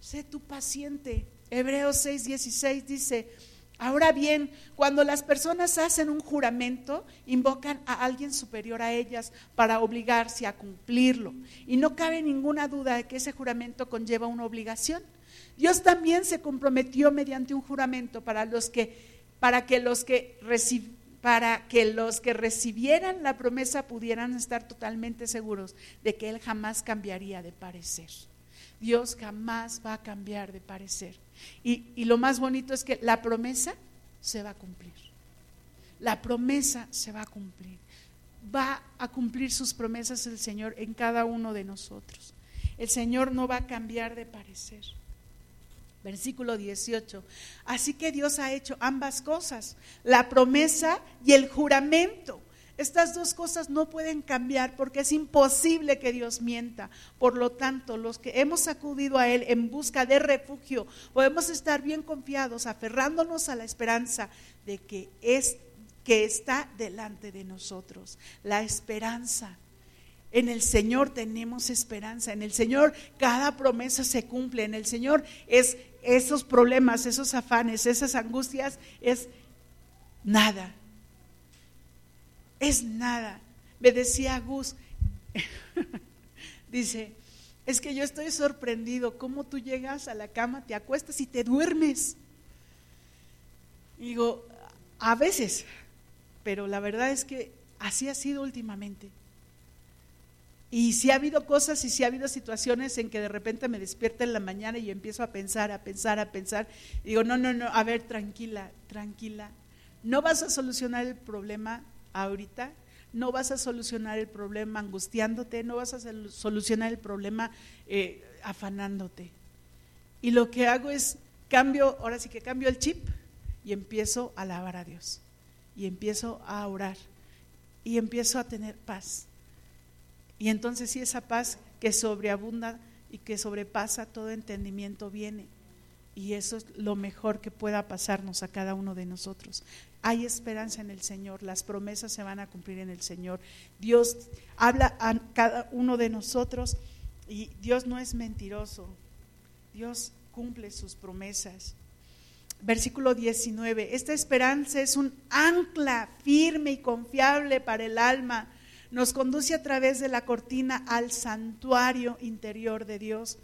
sé tu paciente. Hebreos 6, 16 dice, Ahora bien, cuando las personas hacen un juramento, invocan a alguien superior a ellas para obligarse a cumplirlo. Y no cabe ninguna duda de que ese juramento conlleva una obligación. Dios también se comprometió mediante un juramento para los que para que los que para que los que recibieran la promesa pudieran estar totalmente seguros de que él jamás cambiaría de parecer. Dios jamás va a cambiar de parecer. Y, lo más bonito es que la promesa se va a cumplir. La promesa se va a cumplir. Va a cumplir sus promesas el Señor en cada uno de nosotros. El Señor no va a cambiar de parecer. Versículo 18. Así que Dios ha hecho ambas cosas, la promesa y el juramento estas dos cosas no pueden cambiar porque es imposible que Dios mienta. Por lo tanto, los que hemos acudido a Él en busca de refugio, podemos estar bien confiados, aferrándonos a la esperanza de que es que está delante de nosotros. La esperanza. En el Señor tenemos esperanza. En el Señor cada promesa se cumple. En el Señor es esos problemas, esos afanes, esas angustias es nada es nada. Me decía Gus, dice, es que yo estoy sorprendido cómo tú llegas a la cama, te acuestas y te duermes. digo, a veces, pero la verdad es que así ha sido últimamente. Y si ha habido cosas y si ha habido situaciones en que de repente me despierta en la mañana y empiezo a pensar, a pensar, a pensar. digo, no, no, no, a ver, tranquila, tranquila. No vas a solucionar el problema ahorita, no vas a solucionar el problema angustiándote, no vas a solucionar el problema eh, afanándote. Y lo que hago es cambio, ahora sí que cambio el chip y empiezo a alabar a Dios. Y empiezo a orar. Y empiezo a tener paz. Y entonces sí, esa paz que sobreabunda y que sobrepasa todo entendimiento viene. Y eso es lo mejor que pueda pasarnos a cada uno de nosotros. Hay esperanza en el Señor, las promesas se van a cumplir en el Señor. Dios habla a cada uno de nosotros y Dios no es mentiroso. Dios cumple sus promesas. Versículo 19. Esta esperanza es un ancla firme y confiable para el alma. Nos conduce a través de la cortina al santuario interior de Dios.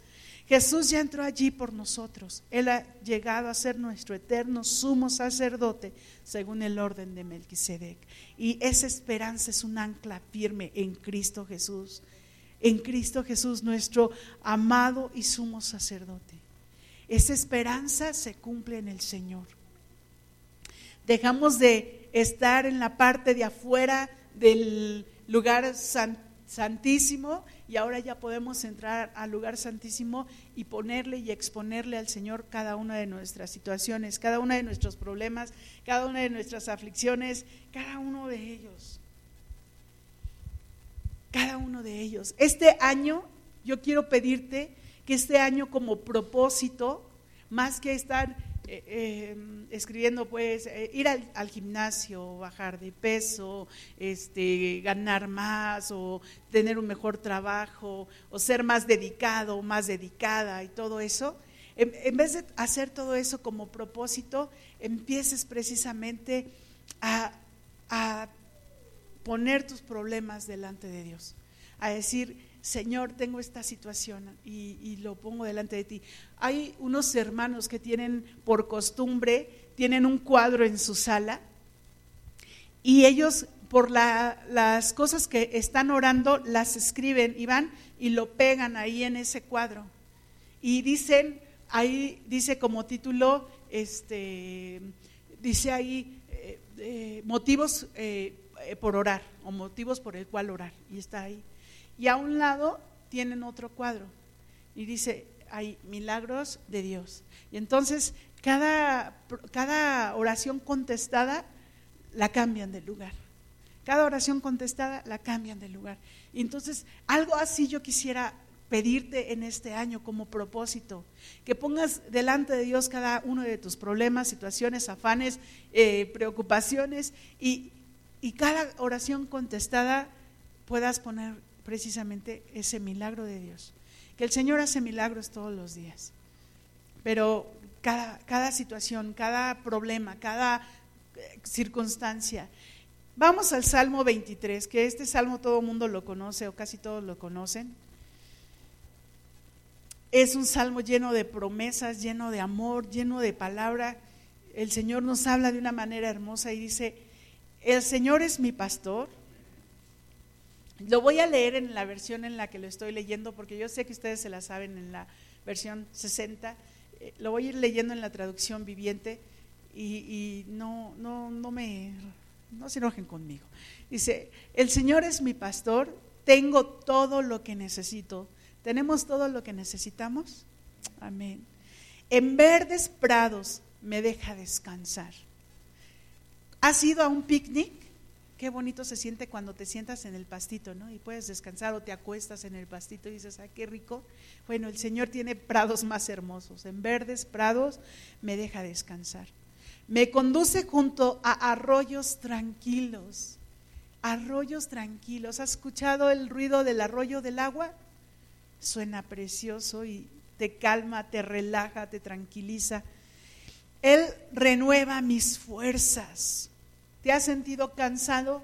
Jesús ya entró allí por nosotros. Él ha llegado a ser nuestro eterno sumo sacerdote según el orden de Melquisedec. Y esa esperanza es un ancla firme en Cristo Jesús. En Cristo Jesús, nuestro amado y sumo sacerdote. Esa esperanza se cumple en el Señor. Dejamos de estar en la parte de afuera del lugar santísimo y ahora ya podemos entrar al lugar santísimo y ponerle y exponerle al Señor cada una de nuestras situaciones, cada uno de nuestros problemas, cada una de nuestras aflicciones, cada uno de ellos. Cada uno de ellos. Este año yo quiero pedirte que este año como propósito, más que estar eh, eh, escribiendo, pues, eh, ir al, gimnasio, bajar de peso, este, ganar más o tener un mejor trabajo o ser más dedicado, más dedicada y todo eso, en, vez de hacer todo eso como propósito, empieces precisamente a, a poner tus problemas delante de Dios, a decir, Señor, tengo esta situación y, lo pongo delante de ti. Hay unos hermanos que tienen por costumbre, tienen un cuadro en su sala y ellos por las cosas que están orando las escriben y van y lo pegan ahí en ese cuadro. Y dicen, ahí dice como título, este, dice ahí eh, eh, motivos eh, por orar o motivos por el cual orar. Y está ahí. Y a un lado tienen otro cuadro y dice, hay milagros de Dios. Y entonces cada, cada oración contestada la cambian de lugar. Cada oración contestada la cambian de lugar. Y entonces algo así yo quisiera pedirte en este año como propósito, que pongas delante de Dios cada uno de tus problemas, situaciones, afanes, eh, preocupaciones y, y cada oración contestada puedas poner precisamente ese milagro de Dios. Que el Señor hace milagros todos los días, pero cada, cada situación, cada problema, cada eh, circunstancia. Vamos al Salmo 23, que este salmo todo el mundo lo conoce o casi todos lo conocen. Es un salmo lleno de promesas, lleno de amor, lleno de palabra. El Señor nos habla de una manera hermosa y dice, el Señor es mi pastor, lo voy a leer en la versión en la que lo estoy leyendo, porque yo sé que ustedes se la saben en la versión 60. Eh, lo voy a ir leyendo en la traducción viviente y, no, no, no, me, no se enojen conmigo. Dice, el Señor es mi pastor, tengo todo lo que necesito. ¿Tenemos todo lo que necesitamos? Amén. En verdes prados me deja descansar. ¿Has ido a un picnic? Qué bonito se siente cuando te sientas en el pastito, ¿no? Y puedes descansar o te acuestas en el pastito y dices, ay, qué rico. Bueno, el Señor tiene prados más hermosos. En verdes prados me deja descansar. Me conduce junto a arroyos tranquilos. Arroyos tranquilos. ¿Has escuchado el ruido del arroyo del agua? Suena precioso y te calma, te relaja, te tranquiliza. Él renueva mis fuerzas. ¿Te has sentido cansado?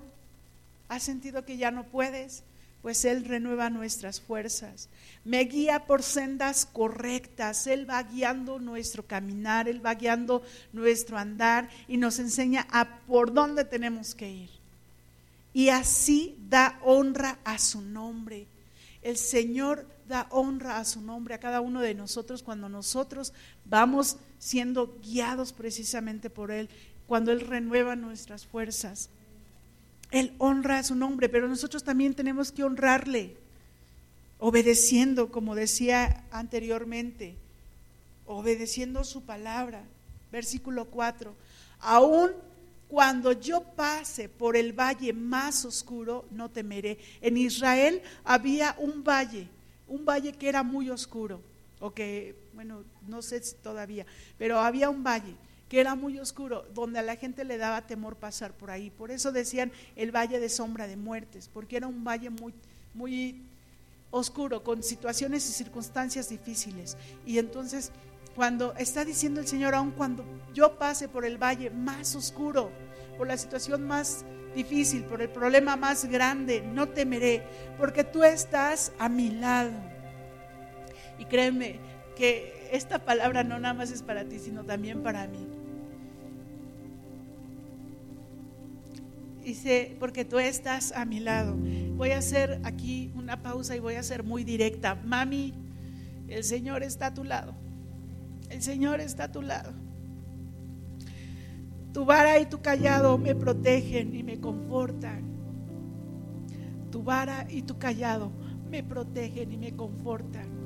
¿Has sentido que ya no puedes? Pues Él renueva nuestras fuerzas. Me guía por sendas correctas. Él va guiando nuestro caminar, Él va guiando nuestro andar y nos enseña a por dónde tenemos que ir. Y así da honra a su nombre. El Señor da honra a su nombre a cada uno de nosotros cuando nosotros vamos siendo guiados precisamente por Él cuando Él renueva nuestras fuerzas. Él honra a su nombre, pero nosotros también tenemos que honrarle, obedeciendo, como decía anteriormente, obedeciendo su palabra. Versículo 4. Aún cuando yo pase por el valle más oscuro, no temeré. En Israel había un valle, un valle que era muy oscuro, o que, bueno, no sé todavía, pero había un valle que era muy oscuro, donde a la gente le daba temor pasar por ahí. Por eso decían el valle de sombra de muertes, porque era un valle muy, muy oscuro, con situaciones y circunstancias difíciles. Y entonces Cuando está diciendo el Señor, aun cuando yo pase por el valle más oscuro, por la situación más difícil, por el problema más grande, no temeré, porque tú estás a mi lado. Y créeme que esta palabra no nada más es para ti, sino también para mí. Dice, porque tú estás a mi lado. Voy a hacer aquí una pausa y voy a ser muy directa. Mami, el Señor está a tu lado. El Señor está a tu lado. Tu vara y tu callado me protegen y me confortan. Tu vara y tu callado me protegen y me confortan.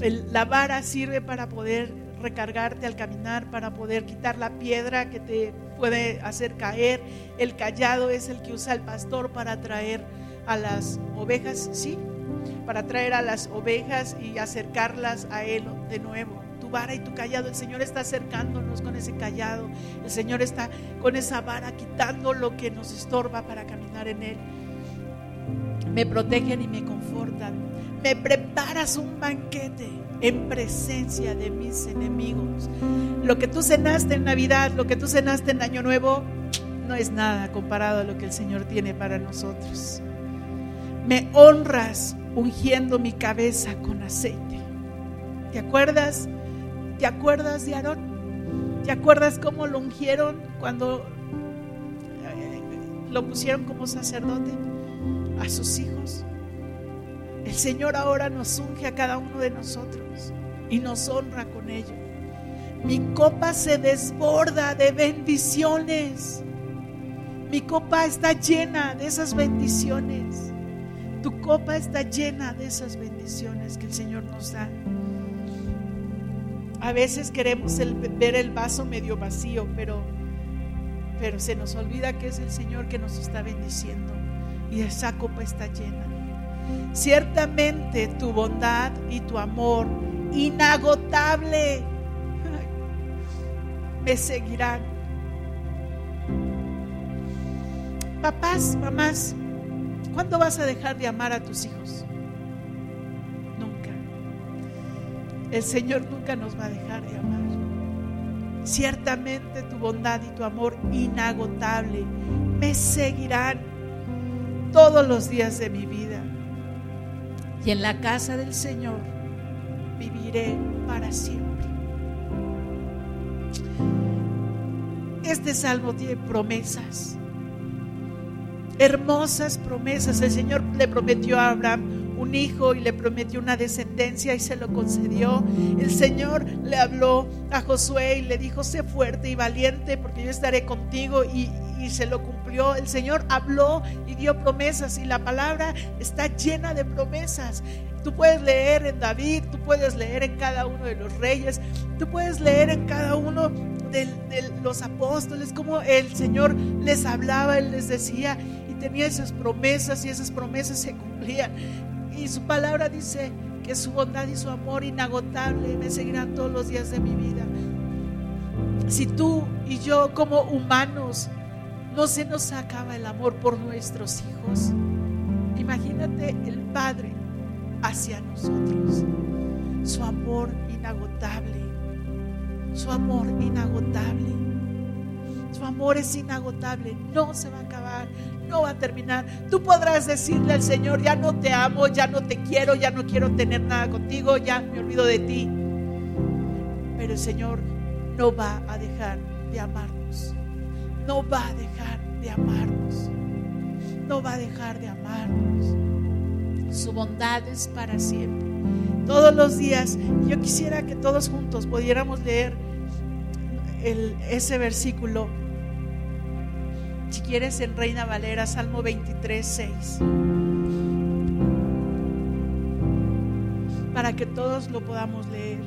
La vara sirve para poder recargarte al caminar, para poder quitar la piedra que te puede hacer caer. El callado es el que usa el pastor para traer a las ovejas, sí, para traer a las ovejas y acercarlas a Él de nuevo. Tu vara y tu callado, el Señor está acercándonos con ese callado, el Señor está con esa vara quitando lo que nos estorba para caminar en Él. Me protegen y me confortan. Me preparas un banquete en presencia de mis enemigos. Lo que tú cenaste en Navidad, lo que tú cenaste en Año Nuevo, no es nada comparado a lo que el Señor tiene para nosotros. Me honras ungiendo mi cabeza con aceite. ¿Te acuerdas? ¿Te acuerdas de Aarón? ¿Te acuerdas cómo lo ungieron cuando eh, lo pusieron como sacerdote a sus hijos? El Señor ahora nos unge a cada uno de nosotros y nos honra con ello. Mi copa se desborda de bendiciones. Mi copa está llena de esas bendiciones. Tu copa está llena de esas bendiciones que el Señor nos da. A veces queremos ver el vaso medio vacío, pero, pero se nos olvida que es el Señor que nos está bendiciendo y esa copa está llena. Ciertamente tu bondad y tu amor inagotable me seguirán. Papás, mamás, ¿cuándo vas a dejar de amar a tus hijos? Nunca. El Señor nunca nos va a dejar de amar. Ciertamente tu bondad y tu amor inagotable me seguirán todos los días de mi vida y en la casa del Señor viviré para siempre. Este salmo tiene promesas, hermosas promesas. El Señor le prometió a Abraham un hijo y le prometió una descendencia y se lo concedió. El Señor le habló a Josué y le dijo, sé fuerte y valiente porque yo estaré contigo y, y se lo cumplió. El Señor habló y dio promesas y la palabra está llena de promesas. Tú puedes leer en David, tú puedes leer en cada uno de los reyes, tú puedes leer en cada uno de, los apóstoles, como el Señor les hablaba, Él les decía y tenía esas promesas y esas promesas se cumplían. Y su palabra dice que su bondad y su amor inagotable me seguirán todos los días de mi vida. Si tú y yo como humanos no se nos acaba el amor por nuestros hijos. Imagínate el Padre hacia nosotros. Su amor inagotable. Su amor inagotable. Su amor es inagotable. No se va a acabar. No va a terminar. Tú podrás decirle al Señor, ya no te amo, ya no te quiero, ya no quiero tener nada contigo, ya me olvido de ti. Pero el Señor no va a dejar de amarnos no va a dejar de amarnos. No va a dejar de amarnos. Su bondad es para siempre. Todos los días, yo quisiera que todos juntos pudiéramos leer ese versículo. Si quieres en Reina Valera, Salmo 23, 6. Para que todos lo podamos leer.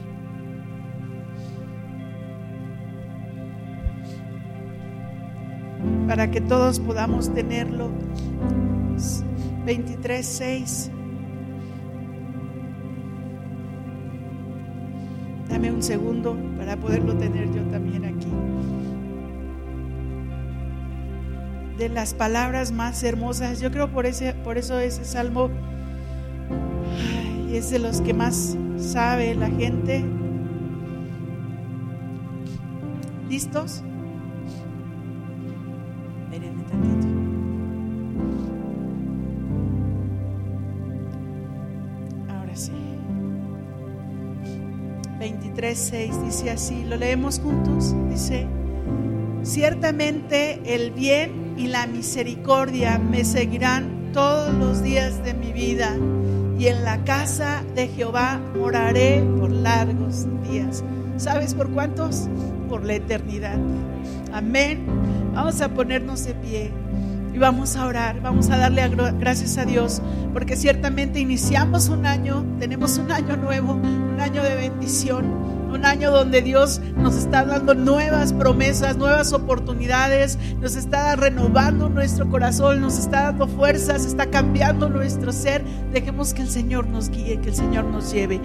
Para que todos podamos tenerlo. 23, 6. Dame un segundo para poderlo tener yo también aquí. De las palabras más hermosas, yo creo por, ese, por eso ese salmo es de los que más sabe la gente. ¿Listos? 23.6 dice así, lo leemos juntos, dice, ciertamente el bien y la misericordia me seguirán todos los días de mi vida y en la casa de Jehová moraré por largos días. ¿Sabes por cuántos? Por la eternidad. Amén. Vamos a ponernos de pie y vamos a orar, vamos a darle gracias a Dios, porque ciertamente iniciamos un año, tenemos un año nuevo, un año de bendición un año donde Dios nos está dando nuevas promesas, nuevas oportunidades, nos está renovando nuestro corazón, nos está dando fuerzas, está cambiando nuestro ser. Dejemos que el Señor nos guíe, que el Señor nos lleve.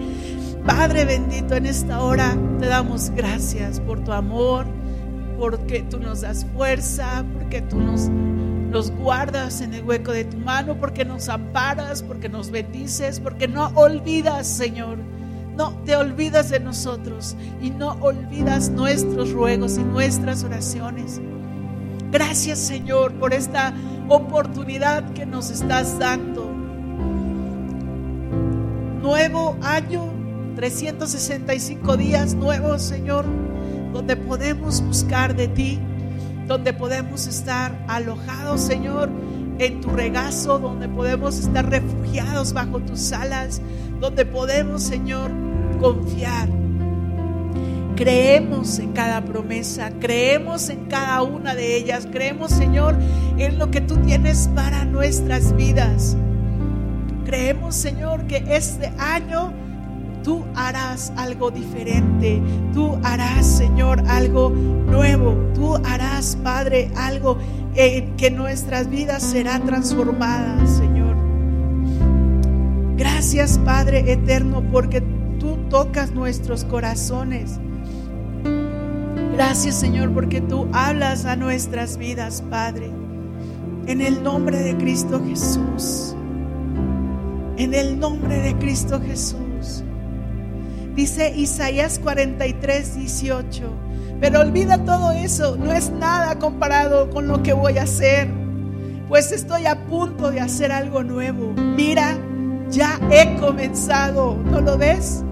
Padre bendito, en esta hora te damos gracias por tu amor, porque tú nos das fuerza, porque tú nos guardas en el hueco de tu mano, porque nos amparas, porque nos bendices, porque no olvidas, Señor, no te olvidas de nosotros y no olvidas nuestros ruegos y nuestras oraciones. Gracias Señor por esta oportunidad que nos estás dando. Nuevo año, 365 días nuevos Señor, donde podemos buscar de ti, donde podemos estar alojados Señor en tu regazo, donde podemos estar refugiados bajo tus alas, donde podemos Señor confiar. Creemos en cada promesa, creemos en cada una de ellas, creemos, Señor, en lo que tú tienes para nuestras vidas. Creemos, Señor, que este año tú harás algo diferente, tú harás, Señor, algo nuevo, tú harás, Padre, algo en que nuestras vidas será transformada, Señor. Gracias, Padre eterno, porque tocas nuestros corazones. Gracias Señor porque tú hablas a nuestras vidas, Padre. En el nombre de Cristo Jesús. En el nombre de Cristo Jesús. Dice Isaías 43, 18. Pero olvida todo eso. No es nada comparado con lo que voy a hacer. Pues estoy a punto de hacer algo nuevo. Mira, ya he comenzado. ¿No lo ves?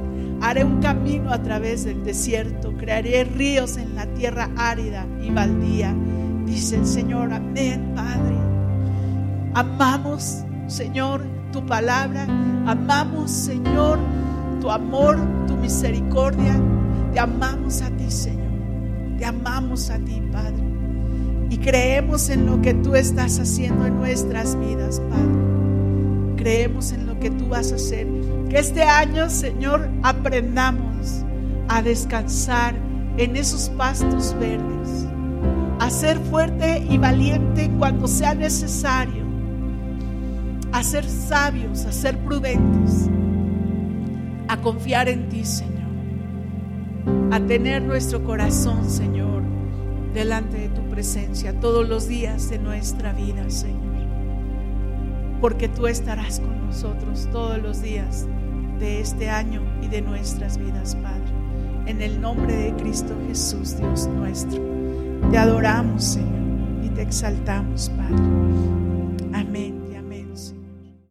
Haré un camino a través del desierto, crearé ríos en la tierra árida y baldía. Dice el Señor, amén, Padre. Amamos, Señor, tu palabra. Amamos, Señor, tu amor, tu misericordia. Te amamos a ti, Señor. Te amamos a ti, Padre. Y creemos en lo que tú estás haciendo en nuestras vidas, Padre. Creemos en lo que tú vas a hacer. Que este año, Señor, aprendamos a descansar en esos pastos verdes, a ser fuerte y valiente cuando sea necesario, a ser sabios, a ser prudentes, a confiar en ti, Señor, a tener nuestro corazón, Señor, delante de tu presencia todos los días de nuestra vida, Señor porque tú estarás con nosotros todos los días de este año y de nuestras vidas, Padre. En el nombre de Cristo Jesús, Dios nuestro. Te adoramos, Señor, y te exaltamos, Padre.